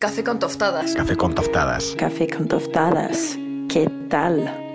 Café con tostadas. Café con tostadas. Café con tostadas. ¿Qué tal?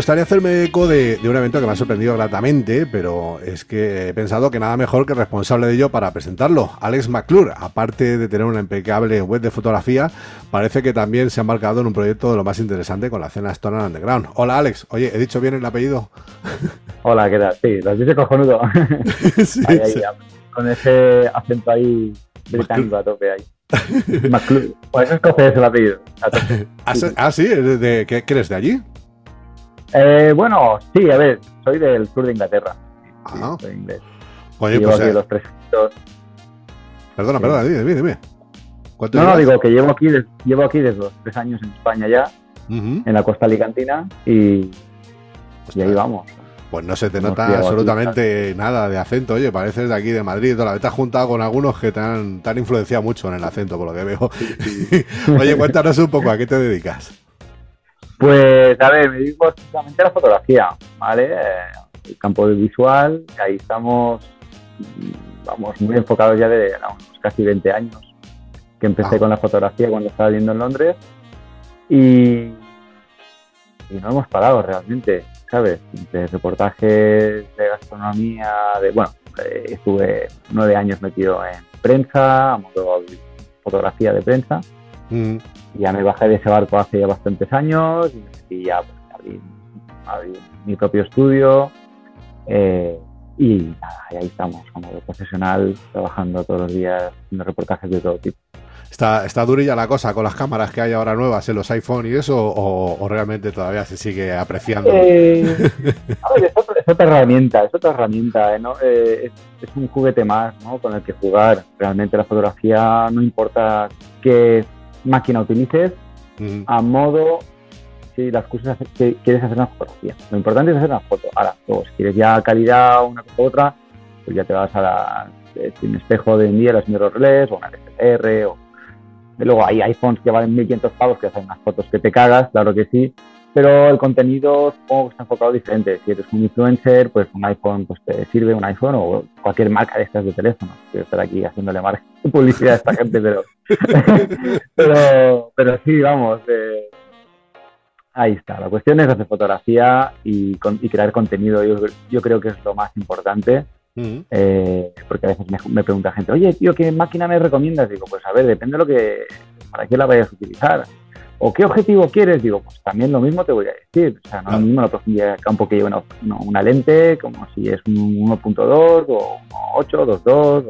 Gustaría hacerme eco de, un evento que me ha sorprendido gratamente, pero es que he pensado que nada mejor que responsable de ello para presentarlo. Alex McClure, aparte de tener una impecable web de fotografía, parece que también se ha embarcado en un proyecto de lo más interesante con la cena Stone Underground. Hola Alex, oye, ¿he dicho bien el apellido? Hola, ¿qué tal? Sí, lo has dicho cojonudo. sí, Con ese acento ahí británico a tope ahí. McClure. Pues eso es el apellido. ¿Ah, ah, sí? ¿De, ¿qué, eres de allí? Eh, bueno, sí, a ver, soy del sur de Inglaterra. Ah. soy inglés. Oye, llevo pues. Aquí eh, los tres Perdona, perdona, dime, dime. dime. No, no, digo que llevo aquí, llevo aquí desde los tres años en España ya, en la costa alicantina, y, y ahí vamos. Pues no se te nota absolutamente nada de acento, oye, pareces de aquí de Madrid, toda la vez te has juntado con algunos que te han, te han influenciado mucho en el acento, por lo que veo. oye, cuéntanos un poco, ¿a qué te dedicas? Pues, a ver, me dedico exclusivamente a la fotografía, ¿vale? Eh, el campo visual, ahí estamos, vamos, muy enfocados ya de unos casi 20 años, que empecé ah. con la fotografía cuando estaba viviendo en Londres y, y no hemos parado realmente, ¿sabes? De reportajes de gastronomía, de, bueno, eh, estuve nueve años metido en prensa, a modo fotografía de prensa. Mm ya me bajé de ese barco hace ya bastantes años y ya pues, abrí, mi propio estudio eh, y nada, ahí estamos como profesional trabajando todos los días en reportajes de todo tipo. Está, está durilla la cosa con las cámaras que hay ahora nuevas en los iPhone y eso, o, realmente todavía se sigue apreciando? Eh, a ver, es, otra, herramienta, es otra herramienta, ¿eh? eh, es, es, un juguete más ¿no? con el que jugar. Realmente la fotografía no importa qué máquina utilices a modo si las cosas que quieres hacer una fotografía. Lo importante es hacer una foto. Ahora, luego, si quieres ya calidad una cosa u otra, pues ya te vas a la, un espejo de día, las mirrorless o una DSLR o luego hay iPhones que valen 1500 pavos que hacen unas fotos que te cagas, claro que sí, pero el contenido supongo que está enfocado diferente. Si eres un influencer, pues un iPhone pues te sirve, un iPhone o cualquier marca de estas de teléfono. Quiero estar aquí haciéndole marca publicidad a esta gente, pero, pero, pero sí, vamos. Eh, ahí está. La cuestión es hacer fotografía y, crear contenido. Yo, yo, creo que es lo más importante. Eh, porque a veces me, me, pregunta gente, oye, tío, ¿qué máquina me recomiendas? Digo, pues a ver, depende de lo que, para qué la vayas a utilizar. ¿O qué objetivo quieres? Digo, pues también lo mismo te voy a decir. O sea, no es lo mismo la profundidad de campo que lleva una, una, lente, como si es un 1.2 o 1.8, 2.2,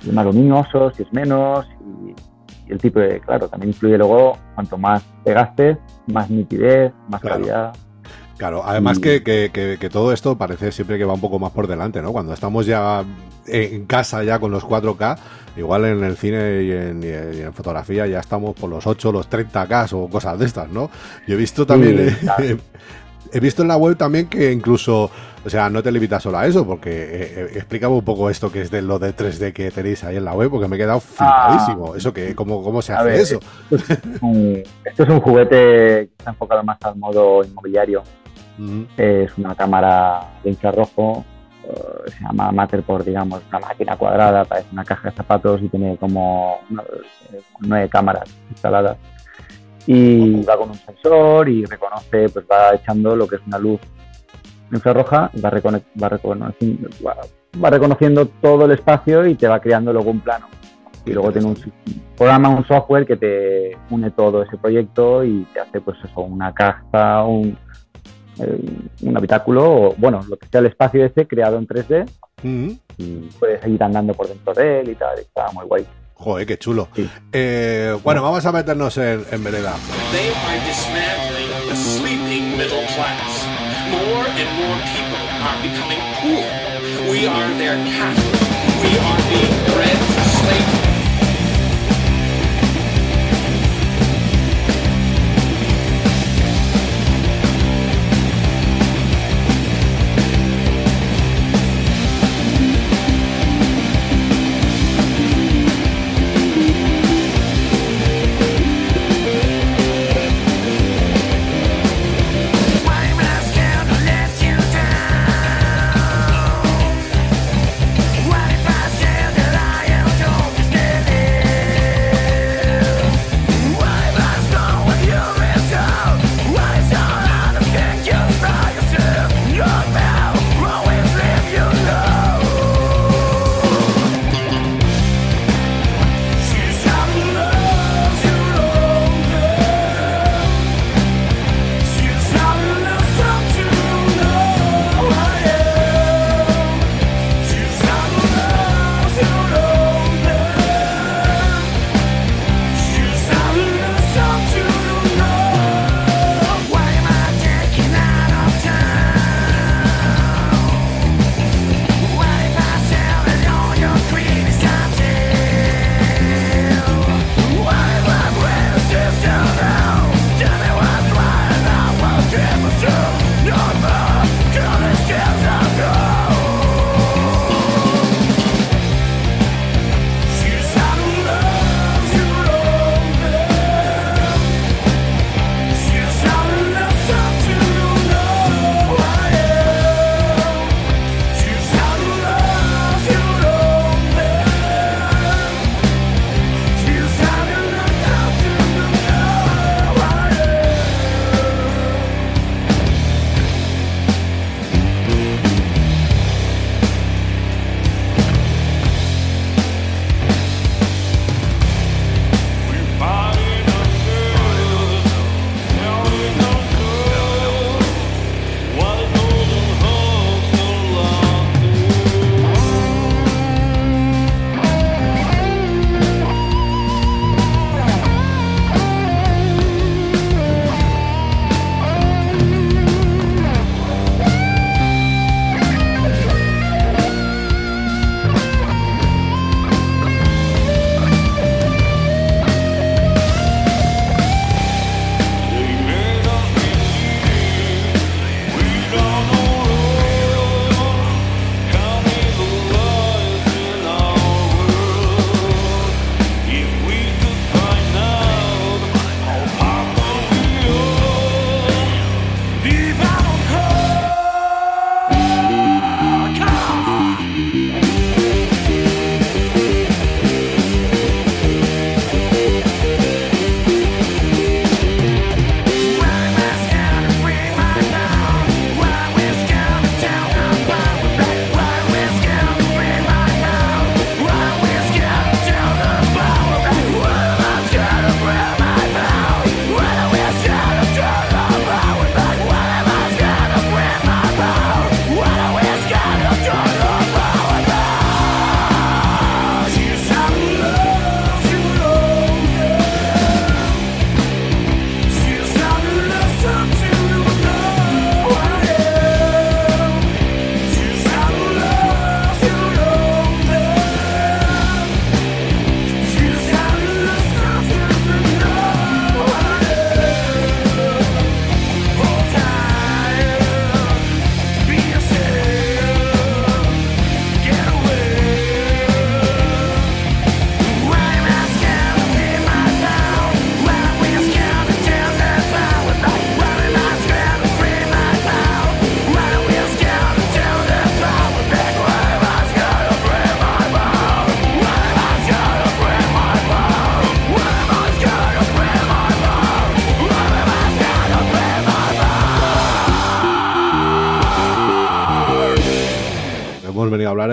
si es más luminoso, si es menos. Y, el tipo de, claro, también influye luego, cuanto más te gastes, más nitidez, más calidad. Claro, además que, que, que, todo esto parece siempre que va un poco más por delante, ¿no? Cuando estamos ya en casa ya con los 4K, igual en el cine y en, fotografía ya estamos por los 8, los 30K o cosas de estas, ¿no? Yo he visto también, he, visto en la web también que incluso, o sea, no te limitas solo a eso, porque eh, eh un poco esto que es de lo de 3D que tenéis ahí en la web, porque me he quedado ah. flipadísimo. eso que, ¿cómo, cómo se hace eso? Esto es, un, juguete que está enfocado más al modo inmobiliario. Es una cámara de infrarrojo eh, se llama Matterport, digamos, una máquina cuadrada, parece una caja de zapatos y tiene como nueve cámaras instaladas. Y va con un sensor y reconoce, pues va echando lo que es una luz infrarroja, va, va, reconociendo, va, reconociendo todo el espacio y te va creando luego un plano. Y luego tiene un programa, un software que te une todo ese proyecto y te hace pues eso, una caja, un, eh, un habitáculo, o bueno, lo que sea el espacio ese creado en 3D. Y puedes ir andando por dentro de él y tal, está muy guay. Joder, qué chulo. Eh, bueno, vamos a meternos en, en vereda. We are their cattle. We are being bred for slavery.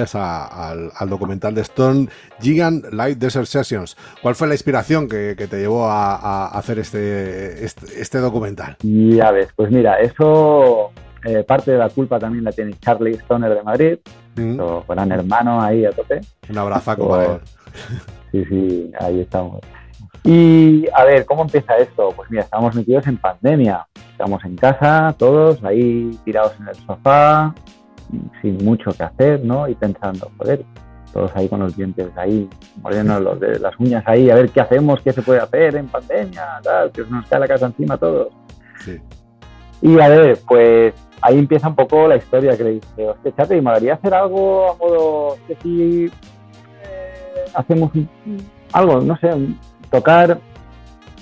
A es al, documental de Stone, Gigant Light Desert Sessions. ¿Cuál fue la inspiración que, te llevó a, hacer este, este, este, documental? Ya ves, pues mira, eso eh, parte de la culpa también la tiene Charlie Stoner de Madrid, mm. gran hermano ahí a tope. Un abrazo pues, Sí, sí, ahí estamos. Y a ver, ¿cómo empieza esto? Pues mira, estamos metidos en pandemia. Estamos en casa, todos ahí tirados en el sofá, sin mucho que hacer, ¿no? Y pensando, joder, todos ahí con los dientes ahí, los de las uñas ahí, a ver qué hacemos, qué se puede hacer en pandemia, tal, que nos cae la casa encima a todos. Sí. Y a ver, pues ahí empieza un poco la historia que le dice, hostia, chate, y me gustaría hacer algo a modo que si eh, hacemos algo, no sé, tocar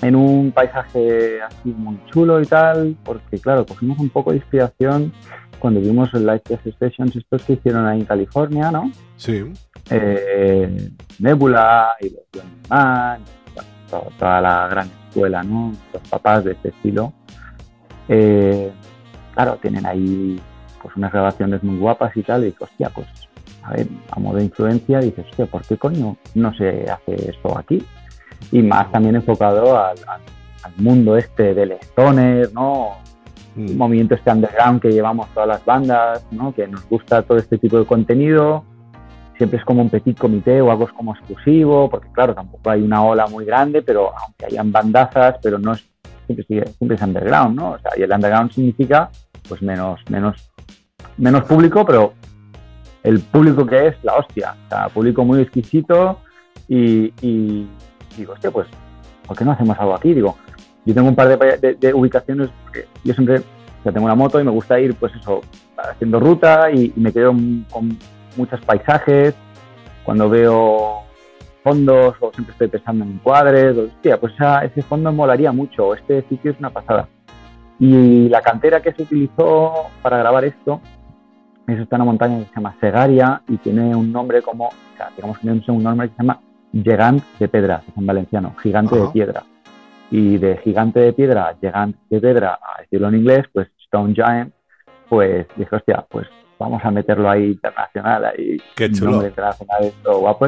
en un paisaje así muy chulo y tal, porque claro, cogimos un poco de inspiración cuando vimos el Light Test Stations estos que hicieron ahí en California, ¿no? Sí. Eh, Nebula y los Man, toda, la gran escuela, ¿no? Los papás de este estilo. Eh, claro, tienen ahí pues unas grabaciones muy guapas y tal, y dices, hostia, pues a ver, a modo de influencia, dices, hostia, ¿por qué coño no se hace esto aquí? y más también enfocado al, mundo este del stoner, ¿no? Mm. movimiento este underground que llevamos todas las bandas. Que nos gusta todo este tipo de contenido. Siempre es como un petit comité o algo es como exclusivo, porque claro, tampoco hay una ola muy grande, pero aunque hayan bandazas, pero no es, siempre, siempre es underground, ¿no? O sea, y el underground significa pues menos, menos, menos público, pero el público que es la hostia. O sea, público muy exquisito y, digo, hostia, pues, ¿por qué no hacemos algo aquí? Digo, yo tengo un par de, ubicaciones, porque yo siempre, o tengo una moto y me gusta ir, pues eso, haciendo ruta y, me quedo con muchos paisajes. Cuando veo fondos o siempre estoy pensando en cuadres, hostia, pues ese fondo molaría mucho, este sitio es una pasada. Y la cantera que se utilizó para grabar esto, eso está en una montaña que se llama Segaria y tiene un nombre como, o sea, digamos que tiene un nombre que se llama Gigant de Pedra, es en valenciano, gigante de piedra. Y de gigante de piedra, gigant de piedra, a decirlo en inglés, pues Stone Giant, pues dije, hostia, pues vamos a meterlo ahí internacional, ahí Qué chulo. nombre internacional esto guapo.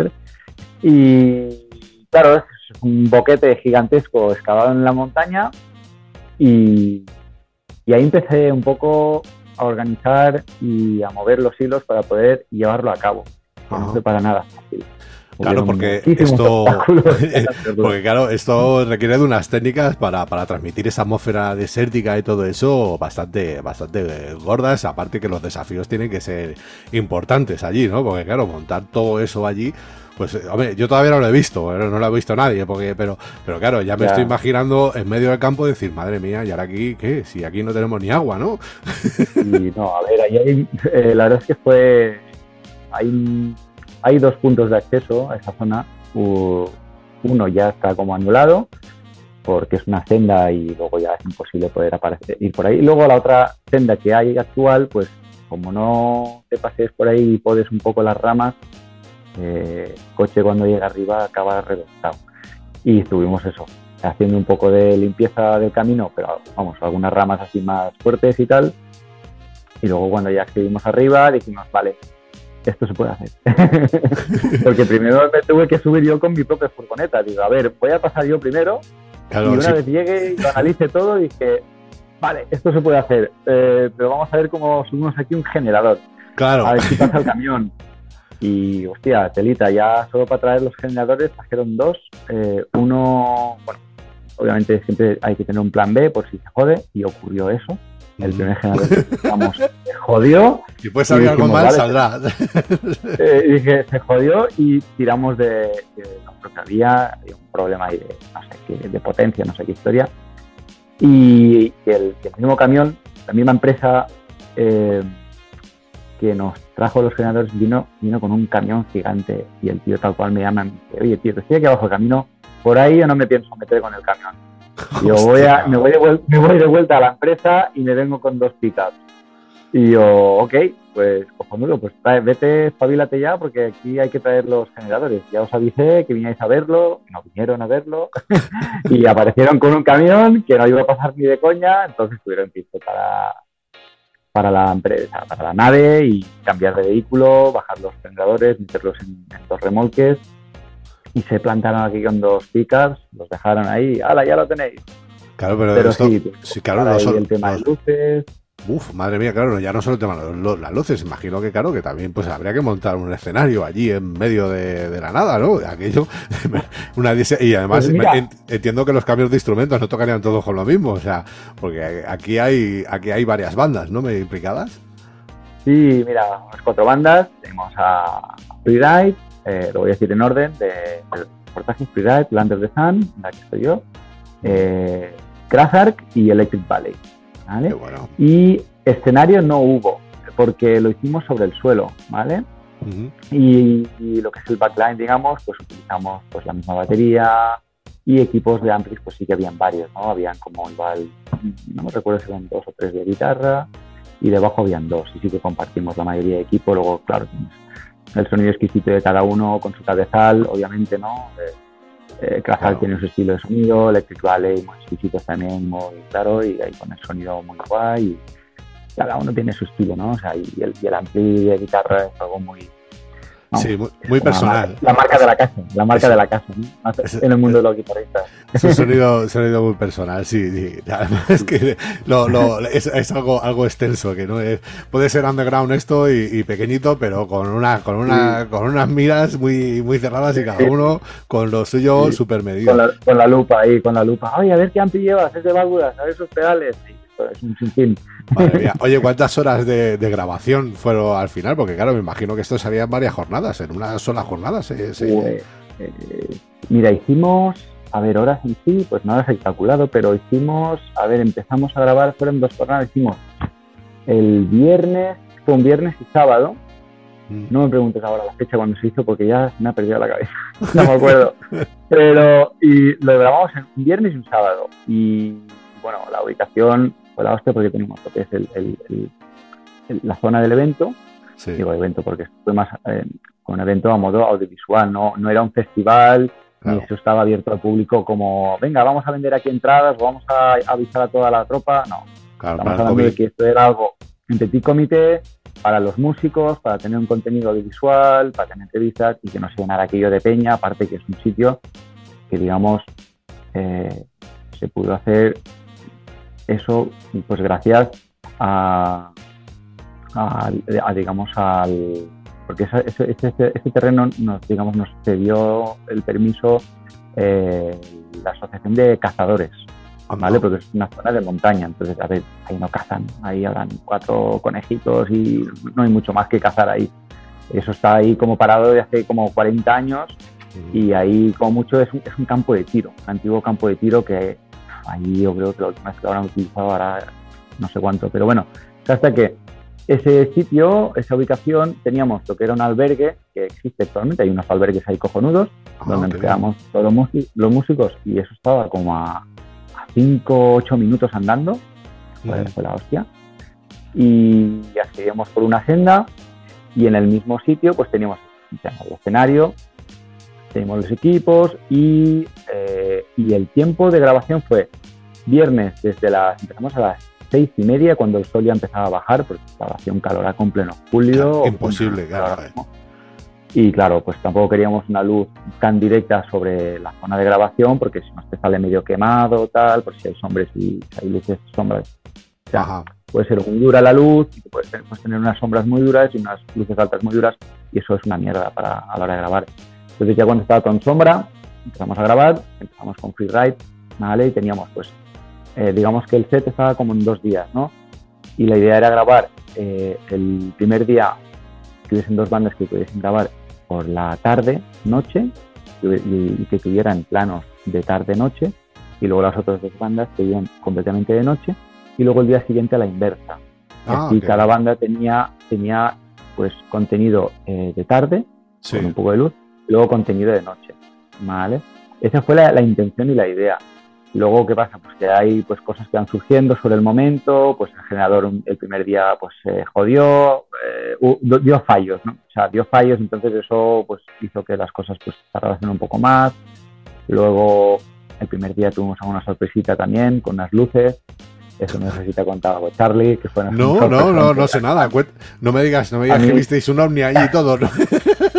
Y claro, es un boquete gigantesco excavado en la montaña y, y ahí empecé un poco a organizar y a mover los hilos para poder llevarlo a cabo. No fue para nada fácil. Claro, porque esto, porque claro, esto requiere de unas técnicas para, transmitir esa atmósfera desértica y todo eso bastante, bastante gordas, aparte que los desafíos tienen que ser importantes allí, ¿no? Porque claro, montar todo eso allí, pues hombre, yo todavía no lo he visto, no lo ha visto nadie, porque, pero, pero claro, ya me estoy imaginando en medio del campo decir, madre mía, y ahora aquí, ¿qué? Si aquí no tenemos ni agua, ¿no? Sí, no, a ver, ahí eh, la verdad es que fue, hay hay dos puntos de acceso a esa zona. Uno ya está como anulado porque es una senda y luego ya es imposible poder aparecer, ir por ahí. Luego la otra senda que hay actual, pues como no te pases por ahí y podes un poco las ramas, eh, el coche cuando llega arriba acaba reventado. Y estuvimos eso, haciendo un poco de limpieza del camino, pero vamos, algunas ramas así más fuertes y tal. Y luego cuando ya estuvimos arriba dijimos, vale, esto se puede hacer. Porque primero me tuve que subir yo con mi propia furgoneta. Digo, a ver, voy a pasar yo primero y una vez llegue y lo analice todo, dije, vale, esto se puede hacer, eh, pero vamos a ver cómo subimos aquí un generador. Claro. A ver si pasa el camión. Y, hostia, telita, ya solo para traer los generadores trajeron dos. Eh, uno, bueno, obviamente siempre hay que tener un plan B por si se jode, y ocurrió eso el primer generador vamos, se jodió. Y puede salir algo mal, saldrá. Eh, dije, se jodió y tiramos de, de que había, un problema ahí de, no sé qué, de potencia, no sé qué historia. Y, el, mismo camión, la misma empresa eh, que nos trajo los generadores vino, vino con un camión gigante y el tío tal cual me llama y me dice, oye tío, te estoy aquí abajo el camino, por ahí o no me pienso meter con el camión yo voy a, me, voy de me voy de vuelta a la empresa y me vengo con dos pickups. Y yo, ok, pues cojonudo, pues vete, espabilate ya, porque aquí hay que traer los generadores. Ya os avisé que vinierais a verlo, no vinieron a verlo, y aparecieron con un camión que no iba a pasar ni de coña, entonces tuvieron que para, para la empresa, para la nave y cambiar de vehículo, bajar los generadores, meterlos en, dos remolques y se plantaron aquí con dos pickups, los dejaron ahí, ¡hala, ya lo tenéis! Claro, pero, sí, pues, claro, no el tema de luces, Uf, madre mía, claro, ya no solo el tema de las luces, imagino que claro, que también pues habría que montar un escenario allí en medio de, la nada, ¿no? Aquello, una y además pues entiendo que los cambios de instrumentos no tocarían todos con lo mismo, o sea, porque aquí hay aquí hay varias bandas, ¿no? ¿Me implicadas? Sí, mira, unas cuatro bandas, tenemos a Freeride, eh, lo voy a decir en orden, de, de reportaje Freeride, Land of the Sun, la que estoy yo, eh, y Electric Valley. Y escenario no hubo, porque lo hicimos sobre el suelo, ¿vale? y, lo que es el backline, digamos, pues utilizamos pues la misma batería y equipos de amplis, pues sí que habían varios, ¿no? Habían como igual, no me recuerdo si eran dos o tres de guitarra y debajo habían dos y sí que compartimos la mayoría de equipo. Luego, claro, el sonido exquisito de cada uno con su cabezal, obviamente, ¿no? Eh, eh, tiene su estilo de sonido, Electric Valley muy exquisitos también, muy claro, y ahí con el sonido muy guay. Y cada uno tiene su estilo, ¿no? O sea, y el, y el ampli de guitarra es algo muy, sí, muy, personal. La, marca de la casa, la marca de la casa, en el mundo de los guitarristas. Es un sonido, sonido muy personal, sí. sí. Además es que lo, lo, es, es, algo, algo extenso, que no es, puede ser underground esto y, pequeñito, pero con una, con una, con unas miras muy, muy cerradas y cada uno con lo suyo super medido. Con la, con la, lupa ahí, con la lupa. Oye, a ver qué ampli llevas, es de válvulas, a ver esos pedales. Sí, es un sinfín. Oye, ¿cuántas horas de, grabación fueron al final? Porque claro, me imagino que esto serían varias jornadas, en una sola jornada. Eh, mira, hicimos, a ver, horas en sí, pues nada se ha calculado, pero hicimos, a ver, empezamos a grabar, fueron dos jornadas, hicimos el viernes, fue un viernes y sábado. Mm. No me preguntes ahora la fecha cuando se hizo porque ya me ha perdido la cabeza. no me acuerdo. Pero, y lo grabamos un viernes y un sábado. Y bueno, la ubicación fue la hostia porque tenemos lo que es el, la zona del evento. Digo evento porque fue más eh, un evento a modo audiovisual, no, no era un festival, ni eso estaba abierto al público como, venga, vamos a vender aquí entradas, vamos a avisar a toda la tropa. No, estamos hablando de que esto era algo en petit comité para los músicos, para tener un contenido audiovisual, para tener entrevistas y que no se llenara aquello de peña, aparte que es un sitio que, digamos, eh, se pudo hacer eso, pues gracias a, digamos, al... Porque ese, terreno nos, digamos, nos cedió el permiso eh, la Asociación de Cazadores, ¿vale? Porque es una zona de montaña, entonces, a ver, ahí no cazan, ahí habrán cuatro conejitos y no hay mucho más que cazar ahí. Eso está ahí como parado de hace como 40 años y ahí como mucho es un, es un campo de tiro, un antiguo campo de tiro que Ahí yo creo que la última vez que habrán utilizado ahora no sé cuánto, pero bueno, hasta que ese sitio, esa ubicación, teníamos lo que era un albergue que existe actualmente, hay unos albergues ahí cojonudos, ah, donde nos quedamos todos los músicos y eso estaba como a 5 o 8 minutos andando, fue, la hostia. Y ya seguíamos por una senda y en el mismo sitio pues teníamos el escenario, teníamos los equipos y eh, y el tiempo de grabación fue viernes desde las, empezamos a las seis y media cuando el sol ya empezaba a bajar, porque estaba hacía un calor a pleno julio. imposible, claro. Y claro, pues tampoco queríamos una luz tan directa sobre la zona de grabación, porque si no te sale medio quemado, tal, por si hay sombras y hay luces, sombras. puede ser muy dura la luz, puedes puedes tener unas sombras muy duras y unas luces altas muy duras, y eso es una mierda para, a la hora de grabar. Entonces ya cuando estaba con sombra, empezamos a grabar, empezamos con Freeride, ¿vale? Y teníamos, pues, eh, digamos que el set estaba como en dos días, ¿no? Y la idea era grabar eh, el primer día que hubiesen dos bandas que pudiesen grabar por la tarde, noche, y, que tuvieran planos de tarde-noche, y luego las otras dos bandas que iban completamente de noche, y luego el día siguiente a la inversa. Ah, Así cada banda tenía, tenía pues contenido eh, de tarde, con un poco de luz, y luego contenido de noche. ¿vale? Esa fue la, intención y la idea. Luego, ¿qué pasa? Pues que hay pues, cosas que van surgiendo sobre el momento, pues el generador el primer día pues se jodió, eh, dio fallos, ¿no? O sea, dio fallos, entonces eso pues hizo que las cosas pues tardasen un poco más. Luego, el primer día tuvimos alguna sorpresita también con las luces Eso necesita contar algo. Charlie, que fue No, no, no, no sé nada. No me digas, no me digas que visteis un ovni allí y todo. ¿no?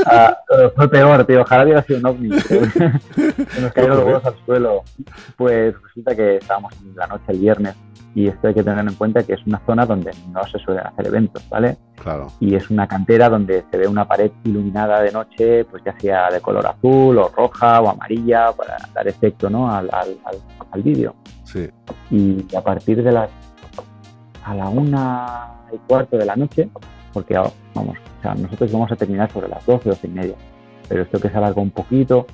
Ah, fue peor, tío. Ojalá hubiera sido un ovni. nos cayeron los huevos al suelo. Pues resulta que estábamos en la noche el viernes y esto hay que tener en cuenta que es una zona donde no se suelen hacer eventos, ¿vale? Claro. Y es una cantera donde se ve una pared iluminada de noche, pues ya sea de color azul o roja o amarilla para dar efecto, ¿no? Al, al, al, vídeo. Sí. Y a partir de las a la una y cuarto de la noche, porque vamos, o sea, nosotros vamos a terminar sobre las 12, 12 y media, pero esto que se alargó un poquito,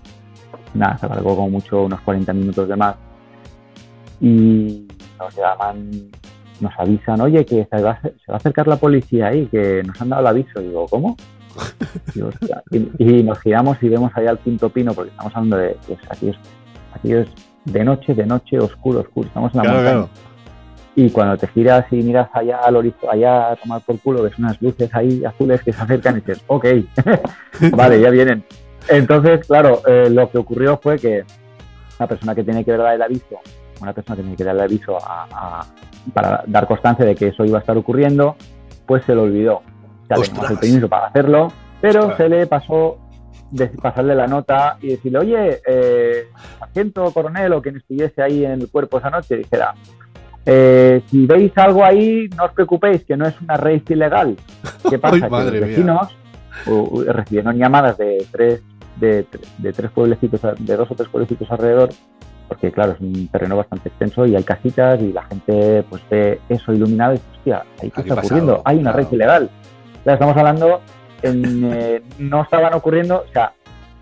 nada, se alargó como mucho unos 40 minutos de más. Y nos llaman, nos avisan, oye, que se va, a acercar la policía ahí, que nos han dado el aviso. digo, ¿cómo? y, nos giramos y vemos allá al quinto pino, porque estamos hablando de, pues, aquí, es, aquí es de noche, de noche, oscuro, oscuro, estamos en la montaña. Y cuando te giras y miras allá al horizonte, allá a tomar por culo, ves unas luces ahí azules que se acercan y dices, ok, vale, ya vienen. Entonces, claro, eh, lo que ocurrió fue que la persona que tiene que dar el aviso una persona tenía que darle aviso para dar constancia de que eso iba a estar ocurriendo, pues se lo olvidó. Ya teníamos el permiso para hacerlo, pero se le pasó de pasarle la nota y decirle, oye, eh, sargento, coronel o quien estuviese ahí en el cuerpo esa noche, dijera, eh, si veis algo ahí, no os preocupéis, que no es una raíz ilegal. ¿Qué pasa? que los vecinos recibieron llamadas de tres, de, de, tres pueblecitos, de dos o tres pueblecitos alrededor, porque claro, es un terreno bastante extenso y hay casitas y la gente pues ve eso iluminado y dice, hostia, ahí qué está ocurriendo, hay una red ilegal. estamos hablando, eh, no estaban ocurriendo, o sea,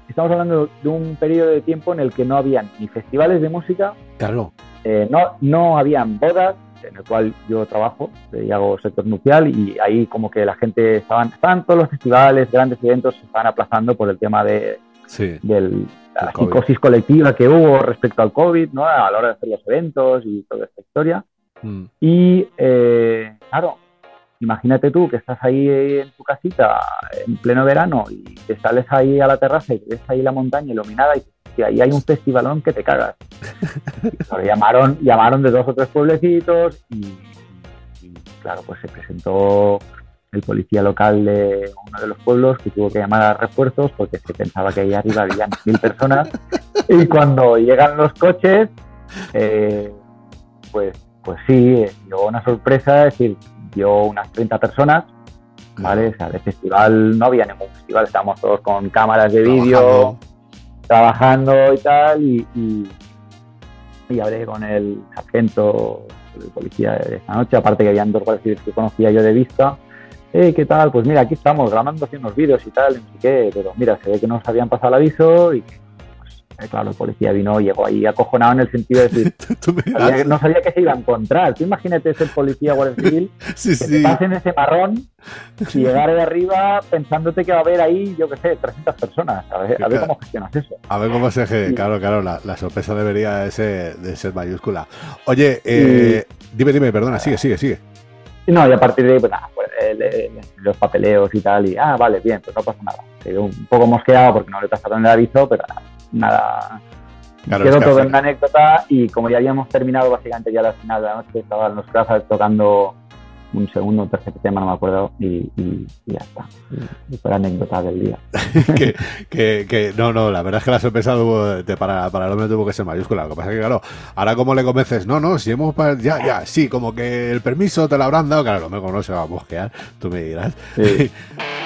estamos hablando de un periodo de tiempo en el que no habían ni festivales de música, claro. Eh, no, no habían bodas, en el cual yo trabajo y hago sector nupcial y ahí como que la gente estaban, estaban todos los festivales, grandes eventos se estaban aplazando por el tema de, del, la psicosis colectiva que hubo respecto al COVID, ¿no? A la hora de hacer los eventos y toda esta historia. Mm. Y, eh, claro, imagínate tú que estás ahí en tu casita en pleno verano y te sales ahí a la terraza y ves ahí la montaña iluminada y ahí hay un festivalón que te cagas. llamaron, llamaron de dos o tres pueblecitos y, claro, pues se presentó el policía local de uno de los pueblos que tuvo que llamar a refuerzos porque se pensaba que ahí arriba había mil personas. Y cuando llegan los coches eh, pues pues sí llegó una sorpresa es decir dio unas 30 personas vale o sea de festival no había ningún festival estábamos todos con cámaras de vídeo trabajando y tal y, y, hablé con el sargento el policía de esta noche aparte que habían dos guardias que conocía yo de vista eh, ¿qué tal? Pues mira, aquí estamos grabando haciendo unos vídeos y tal, no sé qué, pero mira, se ve que nos habían pasado el aviso y pues, eh, claro, el policía vino, llegó ahí acojonado en el sentido de decir, no sabía que se iba a encontrar. Tú imagínate ser policía guardia civil, que te pasen ese marrón y llegar de arriba pensándote que va a haber ahí, yo qué sé, 300 personas. A ver, a ver cómo gestionas eso. A ver cómo se... Claro, claro, la, sorpresa debería de ser, de ser mayúscula. Oye, eh, dime, dime, perdona, sigue, sigue, sigue. No, y a partir de ahí, pues nada, pues, los papeleos y tal, y ah, vale, bien, pues no pasa nada. Quedó un poco mosqueado porque no le pasaron el aviso, pero nada. quedó todo en una anécdota y como ya habíamos terminado básicamente ya la final de la noche, estaban los clases tocando un segundo, un tercer tema, no me acuerdo, y, ya está. Y fue la anécdota del día. que, que, no, no, la verdad es que la sorpresa para, para el hombre tuvo que ser mayúscula. Lo que pasa es que, claro, ahora como le convences, no, no, si hemos, ya, ya, sí, como que el permiso te lo habrán dado, claro, lo no se va a mosquear, tú me dirás.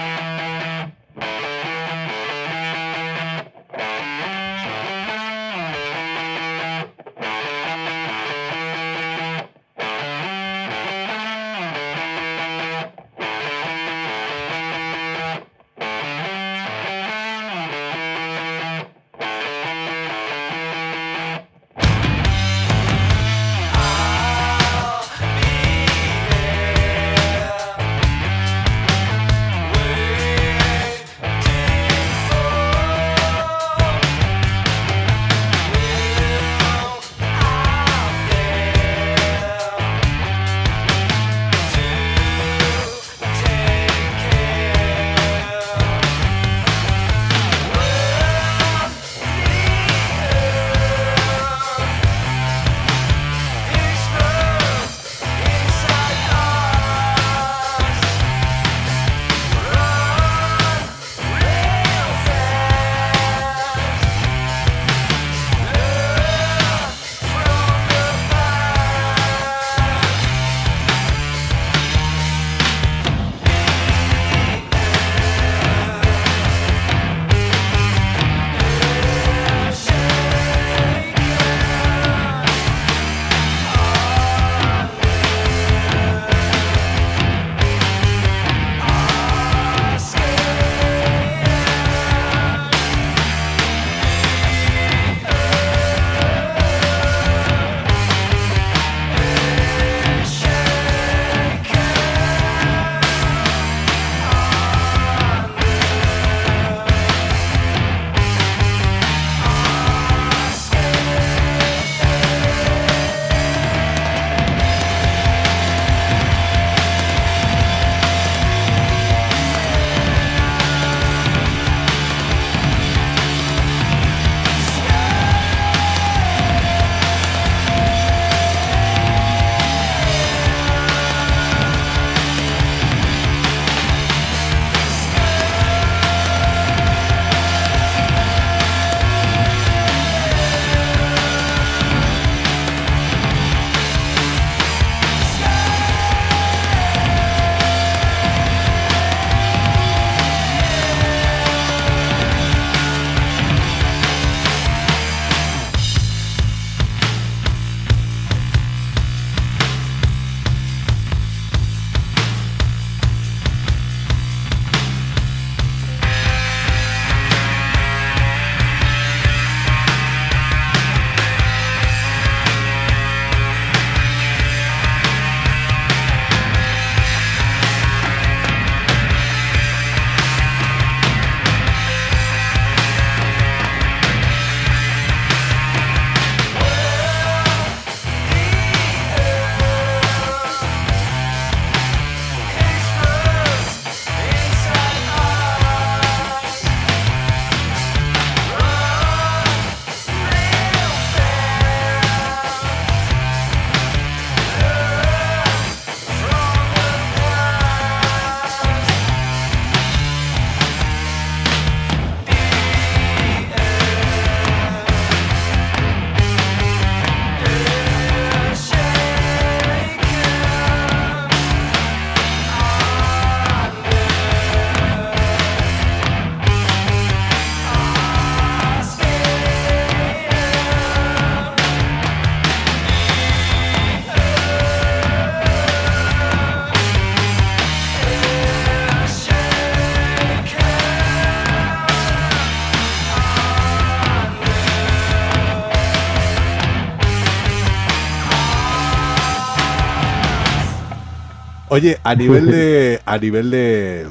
Oye, a nivel de a nivel de,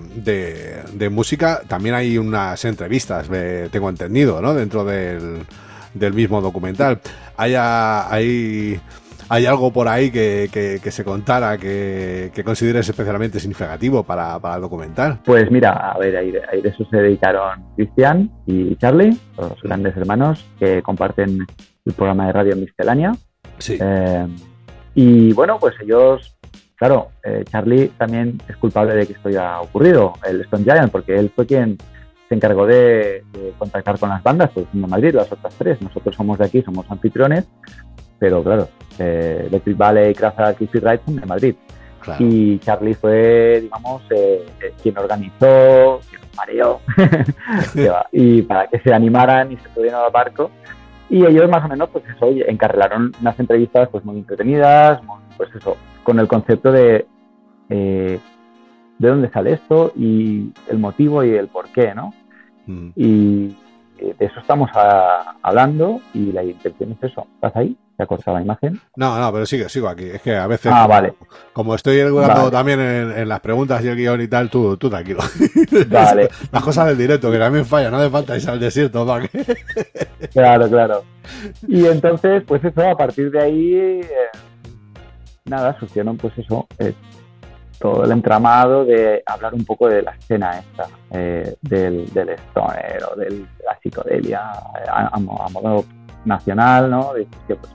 de, música también hay unas entrevistas, tengo entendido, ¿no? Dentro del, del mismo documental. Hay, hay, hay algo por ahí que, que, se contara que, que, consideres especialmente significativo para, para, el documental. Pues mira, a ver, ahí de, eso se dedicaron Cristian y Charlie, los grandes hermanos que comparten el programa de radio Miscelánea. Sí. Eh, y bueno, pues ellos Claro, eh, Charlie también es culpable de que esto haya ocurrido, el Stone Giant, porque él fue quien se encargó de, contactar con las bandas, pues en Madrid, las otras tres. Nosotros somos de aquí, somos anfitriones, pero claro, eh, Electric Valley, Craza, Kiss Ride son de Madrid. Y Charlie fue, digamos, eh, quien organizó, quien mareó, y para que se animaran y se pudieran al barco. Y ellos más o menos, pues eso, encarrelaron unas entrevistas pues muy entretenidas, pues eso, con el concepto de eh, de dónde sale esto y el motivo y el por qué, ¿no? Mm. Y eh, de eso estamos hablando y la intención es eso. ¿Estás ahí? ¿Te ha cortado la imagen? No, no, pero sigue, sigo aquí. Es que a veces, ah, vale. como estoy regulando también en, las preguntas y el guion y tal, tú, tú tranquilo. Vale. las cosas del directo, que también falla, no hace falta irse al desierto para claro, claro. Y entonces, pues eso, a partir de ahí... Eh, nada, surgieron pues eso, eh, todo el entramado de hablar un poco de la escena esta, eh, del, del stoner o de la psicodelia eh, a, modo nacional, ¿no? De que pues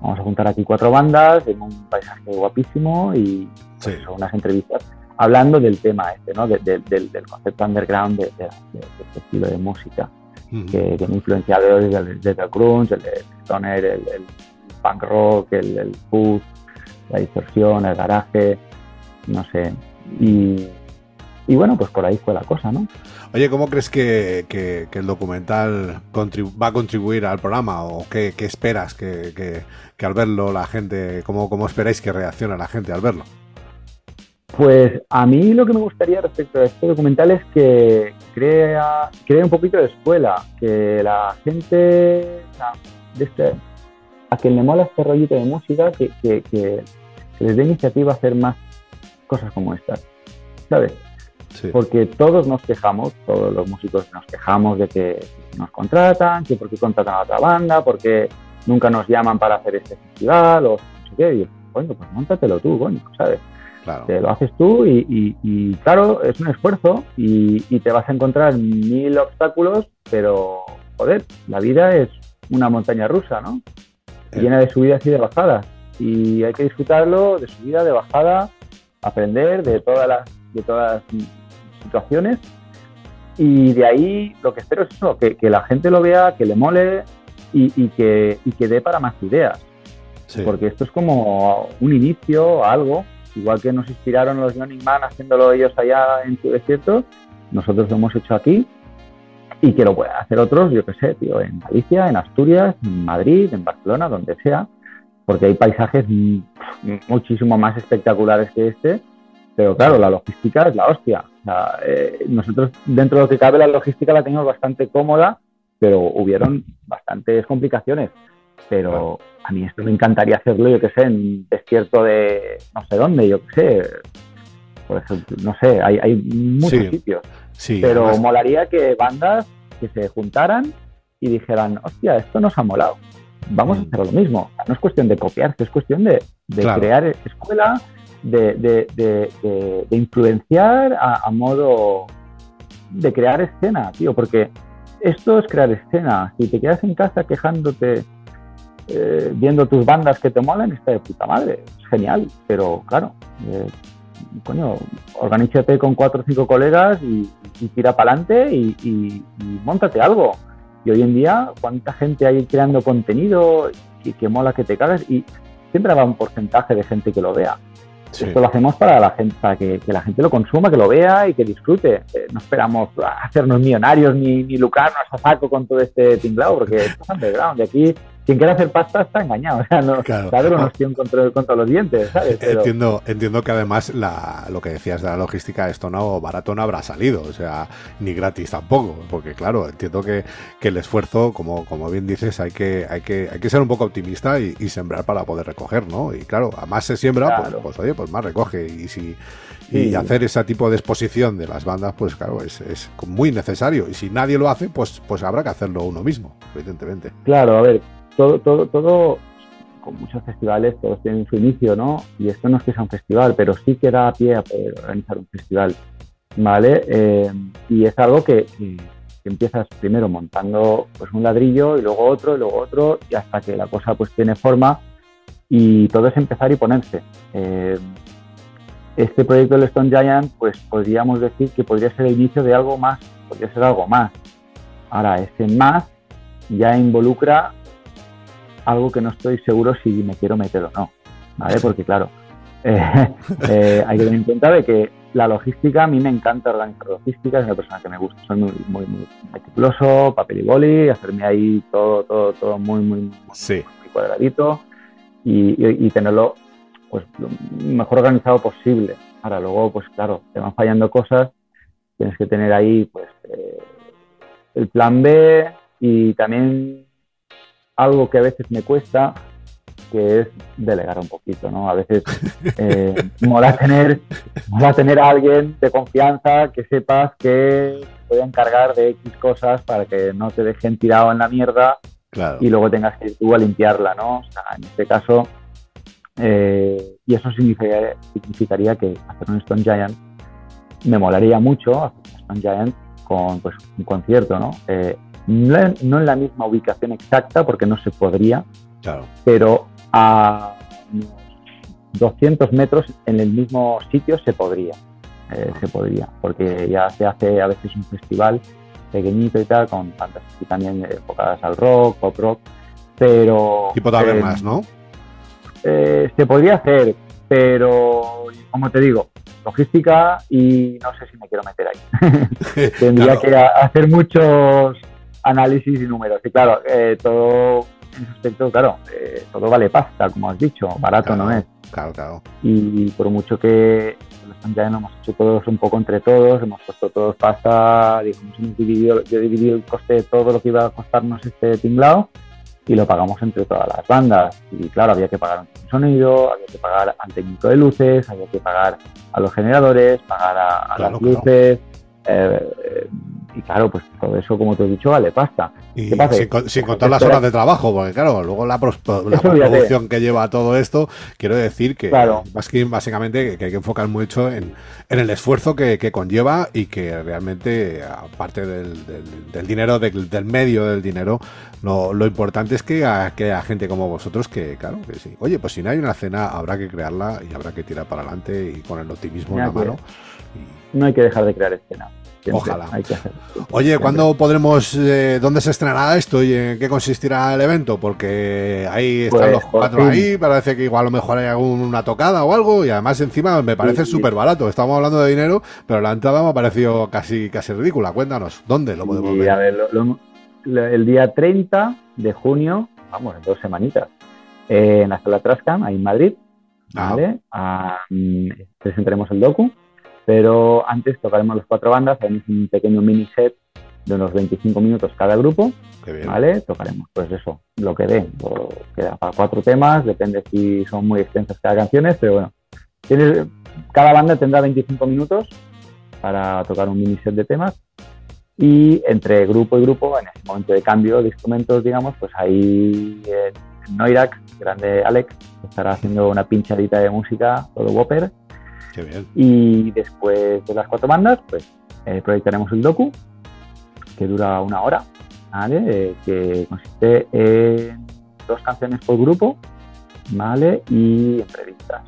vamos a juntar aquí cuatro bandas en un paisaje guapísimo y pues, unas entrevistas hablando del tema este, ¿no? del, del, concepto underground de, este estilo de música que tiene influenciado desde el, desde el grunge, el, stoner, el, punk rock, el, el la distorsión, el garaje, no sé. Y, y bueno, pues por ahí fue la cosa, ¿no? Oye, ¿cómo crees que, que, el documental va a contribuir al programa? ¿O qué, qué esperas que, que, al verlo la gente, cómo, cómo esperáis que reaccione la gente al verlo? Pues a mí lo que me gustaría respecto a este documental es que crea, crea un poquito de escuela, que la gente, de este, a quien le mola este rollito de música, que, que les dé iniciativa a hacer más cosas como estas, ¿sabes? Porque todos nos quejamos, todos los músicos nos quejamos de que nos contratan, que por qué contratan a otra banda, porque nunca nos llaman para hacer este festival o no sé qué. Y coño, pues montatelo tú, coño, ¿sabes? Claro. Te lo haces tú y, claro, es un esfuerzo y, te vas a encontrar mil obstáculos, pero joder, la vida es una montaña rusa, ¿no? Llena de subidas y de bajadas y hay que disfrutarlo de subida, de bajada, aprender de todas las, de todas las situaciones. Y de ahí lo que espero es eso, que, la gente lo vea, que le mole y, que, y que dé para más ideas. Porque esto es como un inicio, algo, igual que nos inspiraron los Young Man haciéndolo ellos allá en su desierto, nosotros lo hemos hecho aquí y que lo puedan hacer otros, yo qué sé, tío, en Galicia, en Asturias, en Madrid, en Barcelona, donde sea porque hay paisajes muchísimo más espectaculares que este, pero claro, la logística es la hostia. Eh, nosotros, dentro de lo que cabe, la logística la tenemos bastante cómoda, pero hubieron bastantes complicaciones. Pero a mí esto me encantaría hacerlo, yo qué sé, en desierto de no sé dónde, yo qué sé. Por ejemplo, no sé, hay, hay muchos sitios. Pero molaría que bandas que se juntaran y dijeran, hostia, esto nos ha molado vamos a mm. hacer lo mismo. No es cuestión de copiarse, es cuestión de, crear escuela, de, influenciar a, modo de crear escena, tío, porque esto es crear escena. Si te quedas en casa quejándote, eh, viendo tus bandas que te molen, está de puta madre, es genial, pero claro, eh, coño, organízate con cuatro o cinco colegas y, tira para adelante y, y, y, montate algo. Y hoy en día, ¿cuánta gente hay creando contenido y que mola que te cagas? Y siempre va un porcentaje de gente que lo vea. Esto lo hacemos para la gente, para que, la gente lo consuma, que lo vea y que disfrute. Eh, no esperamos hacernos millonarios ni, ni lucrarnos a saco con todo este tinglado, porque esto es underground. Y aquí quien quiere hacer pasta está engañado. O sea, no, claro. una opción contra, contra, los dientes, ¿sabes? Entiendo, entiendo que además la, lo que decías de la logística, esto no barato no habrá salido, o sea, ni gratis tampoco, porque claro, entiendo que, que el esfuerzo, como, como bien dices, hay que, hay que, hay que ser un poco optimista y, sembrar para poder recoger, ¿no? Y claro, a más se siembra, pues, pues, oye, pues más recoge. Y si y hacer ese tipo de exposición de las bandas, pues claro, es, es, muy necesario. Y si nadie lo hace, pues, pues habrá que hacerlo uno mismo, evidentemente. Claro, a ver, todo, todo, todo, con muchos festivales, todos tienen su inicio, ¿no? Y esto no es que sea un festival, pero sí que da pie a poder organizar un festival, ¿vale? Eh, y es algo que, empiezas primero montando pues un ladrillo y luego otro y luego otro y hasta que la cosa pues tiene forma y todo es empezar y ponerse. Eh, este proyecto del Stone Giant, pues podríamos decir que podría ser el inicio de algo más, podría ser algo más. Ahora, ese más ya involucra algo que no estoy seguro si me quiero meter o no, ¿vale? Porque claro, eh, eh, hay que tener en cuenta de que la logística, a mí me encanta organizar logística, es una persona que me gusta, soy muy, muy, muy meticuloso, papel y boli, hacerme ahí todo, todo, todo muy, muy, muy, cuadradito y, y tenerlo pues lo mejor organizado posible. Ahora luego, pues claro, te van fallando cosas, tienes que tener ahí pues eh, el plan B y también algo que a veces me cuesta, que es delegar un poquito, ¿no? A veces eh, mola tener, mola tener a alguien de confianza que sepas que puede encargar de X cosas para que no te dejen tirado en la mierda y luego tengas que ir tú a limpiarla, ¿no? O sea, en este caso, eh, y eso significaría, que hacer un Stone Giant me molaría mucho hacer un Stone Giant con pues, un concierto, ¿no? Eh, no, en la misma ubicación exacta, porque no se podría, pero a 200 metros en el mismo sitio se podría. Eh, se podría, porque ya se hace a veces un festival pequeñito y tal, con bandas también enfocadas al rock, pop rock, pero... Tipo de más, ¿no? Eh, se podría hacer, pero como te digo, logística y no sé si me quiero meter ahí. Tendría que hacer muchos análisis y números. Y claro, eh, todo en ese aspecto, claro, eh, todo vale pasta, como has dicho, barato no es. Claro, claro. Y por mucho que ya lo hemos hecho todos un poco entre todos, hemos puesto todos pasta, digamos, dividido, yo he dividido el coste de todo lo que iba a costarnos este tinglado y lo pagamos entre todas las bandas. Y claro, había que pagar un sonido, había que pagar al técnico de luces, había que pagar a los generadores, pagar a, las luces. Eh, eh, y claro, pues todo eso, como te he dicho, vale pasta. Y sin, contar las horas de trabajo, porque claro, luego la, producción que lleva todo esto, quiero decir que básicamente que hay que enfocar mucho en, el esfuerzo que, conlleva y que realmente, aparte del, dinero, del, medio del dinero, lo, lo importante es que, haya gente como vosotros que, claro, que sí. Oye, pues si no hay una cena, habrá que crearla y habrá que tirar para adelante y con el optimismo en la mano. No hay que dejar de crear escena. Ojalá. Oye, ¿cuándo podremos, eh, dónde se estrenará esto y en qué consistirá el evento? Porque ahí están pues, los cuatro ahí, parece que igual a lo mejor hay alguna tocada o algo y además encima me parece súper barato. Estamos hablando de dinero, pero la entrada me ha parecido casi, casi ridícula. Cuéntanos, ¿dónde lo podemos ver? A ver el día 30 de junio, vamos, en dos semanitas, eh, en la sala Trascam, ahí en Madrid, ah. ¿vale? Ah, mm, presentaremos el docu pero antes tocaremos las cuatro bandas, haremos un pequeño mini set de unos 25 minutos cada grupo, ¿vale? Tocaremos, pues eso, lo que dé, queda para cuatro temas, depende si son muy extensas cada canciones, pero bueno, cada banda tendrá 25 minutos para tocar un mini set de temas y entre grupo y grupo, en ese momento de cambio de instrumentos, digamos, pues ahí en Noirac, grande Alex, estará haciendo una pinchadita de música, todo Whopper, y después de las cuatro bandas, pues eh, proyectaremos el docu, que dura una hora, ¿vale? Eh, que consiste en dos canciones por grupo, ¿vale? Y entrevistas.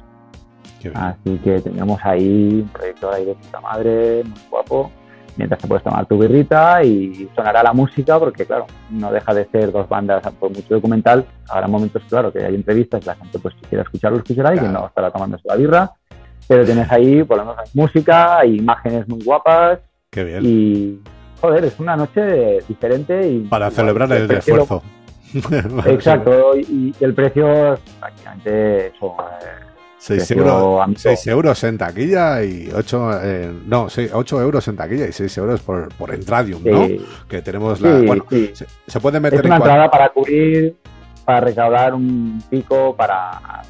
Así que tenemos ahí un proyector ahí de puta madre, muy guapo, mientras te puedes tomar tu birrita y sonará la música, porque claro, no deja de ser dos bandas por mucho documental. Habrá momentos, claro, que hay entrevistas, la gente pues si quiere escucharlo, escuchará y que no estará tomando la birra pero tienes ahí, por lo menos, música, imágenes muy guapas. Qué bien. Y, joder, es una noche diferente y... Para celebrar el esfuerzo. Exacto, y, el precio prácticamente eso. 6 euros, 6 euros en taquilla y 8, eh, no, 8 euros en taquilla y 6 euros por, por Entradium, ¿no? Que tenemos la. bueno, se, puede meter es una entrada para cubrir, para recaudar un pico para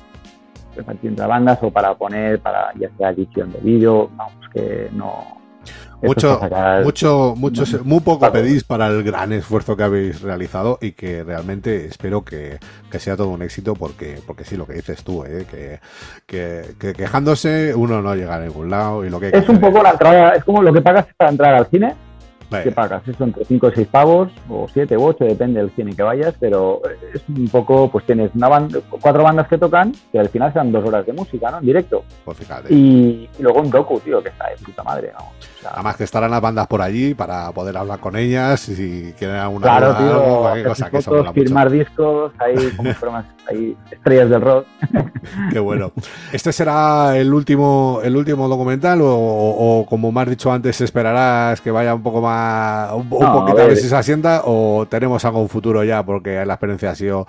repartir bandas o para poner, para ya sea edición de vídeo, vamos, que no mucho, mucho, mucho, muy poco pedís para el gran esfuerzo que habéis realizado y que realmente espero que, sea todo un éxito porque, porque sí, lo que dices tú, ¿eh? que, quejándose uno no llega a ningún lado y lo que Es un poco la entrada, es como lo que pagas para entrar al cine, ¿Qué pagas? Eso entre 5 o 6 pavos, o 7 u 8, depende del cine que vayas, pero es un poco, pues tienes una banda, cuatro bandas que tocan, que al final sean dos horas de música, ¿no? En directo. Pues fíjate. Y, luego un docu, tío, que está de puta madre, ¿no? Además que estarán las bandas por allí para poder hablar con ellas y si quieren alguna claro, tío, cosa que fotos, firmar discos, ahí como formas, ahí estrellas del rock. Qué bueno. ¿Este será el último, el último documental o, o como me has dicho antes, esperarás que vaya un poco más un, poquito a ver. si se asienta o tenemos algo en futuro ya porque la experiencia ha sido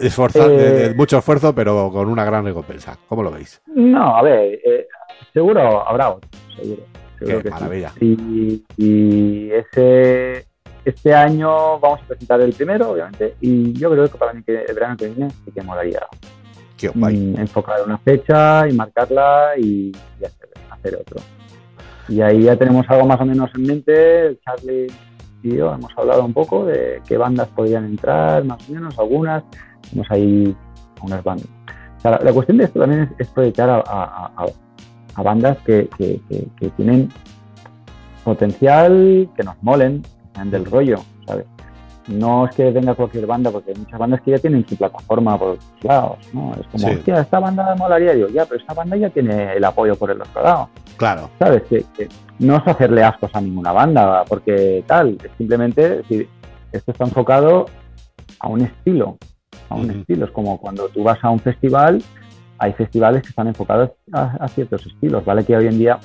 de, mucho esfuerzo pero con una gran recompensa. ¿Cómo lo veis? No, a ver, eh, seguro habrá otro, seguro. Seguro Qué maravilla. Y, ese este año vamos a presentar el primero, obviamente, y yo creo que para mí que el verano que viene sí que molaría mm, enfocar una fecha y marcarla y, hacer otro. Y ahí ya tenemos algo más o menos en mente. Charlie y yo hemos hablado un poco de qué bandas podrían entrar, más o menos, algunas. Tenemos ahí unas bandas. la, cuestión de esto también es, proyectar a, bandas que, tienen potencial, que nos molen, del rollo, ¿sabes? no es que venga cualquier banda, porque hay muchas bandas que ya tienen su plataforma por los lados, ¿no? Es como, hostia, esta banda molaría, yo, ya, pero esta banda ya tiene el apoyo por el otro lado. Claro. ¿Sabes? Que, no es hacerle ascos a ninguna banda, porque tal, es simplemente, si esto está enfocado a un estilo, a un estilo. Es como cuando tú vas a un festival, hay festivales que están enfocados a ciertos estilos, ¿vale? Que hoy en día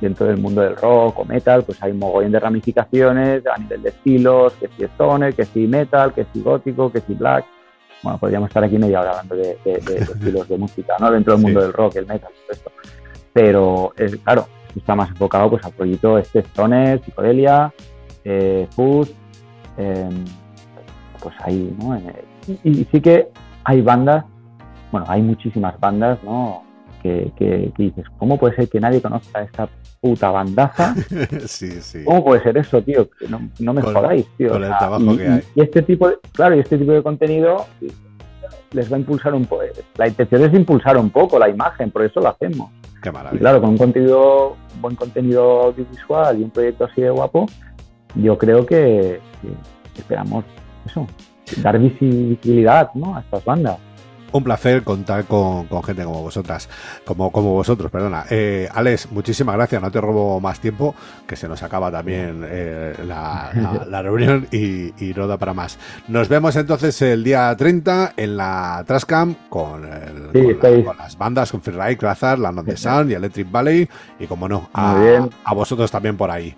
dentro del mundo del rock o metal, pues hay un mogollón de ramificaciones a nivel de estilos, que si stoner, que si metal, que si gótico, que si black. Bueno, podríamos estar aquí media hora hablando de, estilos de música, ¿no? Dentro del mundo del rock, el metal, todo esto. Pero, es, claro, está más enfocado pues al proyecto este stoner, psicodelia, eh, food, em, pues ahí, ¿no? y sí que hay bandas, bueno, hay muchísimas bandas, ¿no? que, dices, ¿cómo puede ser que nadie conozca esta puta bandaza? sí, sí. ¿Cómo puede ser eso, tío? No, no me jodáis, tío. y, este tipo de, claro, y este tipo de contenido les va a impulsar un poco. La intención es impulsar un poco la imagen, por eso lo hacemos. Qué maravilla. Y claro, con un contenido, buen contenido audiovisual y un proyecto así de guapo, yo creo que, que esperamos eso, dar visibilidad ¿no? a estas bandas un placer contar con, gente como vosotras, como, como vosotros, perdona. Eh, Alex, muchísimas gracias, no te robo más tiempo, que se nos acaba también eh, la, reunión y, no da para más. Nos vemos entonces el día 30 en la Trascam con, las bandas, con Ferrari, Crazar, la Not Sound y Electric Valley, y como no, a, a vosotros también por ahí.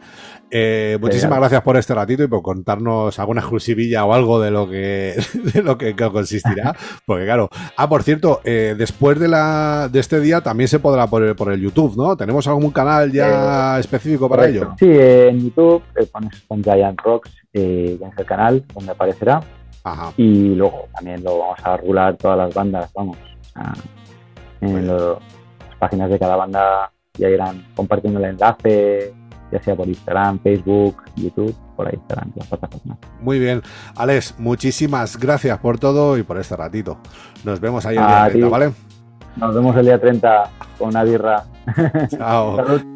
Eh, muchísimas gracias por este ratito y por contarnos alguna exclusivilla o algo de lo que de lo que consistirá. Porque claro, ah, por cierto, eh, después de la de este día también se podrá poner por el YouTube, ¿no? ¿Tenemos algún canal ya eh, específico para ello? Sí, en YouTube pones con Giant Rocks, ya es el canal donde aparecerá. Y luego también lo vamos a regular todas las bandas, vamos. en las páginas de cada banda ya irán compartiendo el enlace ya sea por Instagram, Facebook, YouTube, por ahí estarán las plataformas. Muy bien. Alex, muchísimas gracias por todo y por este ratito. Nos vemos ahí el día 30, ¿vale? Nos vemos el día 30 con una birra. Chao.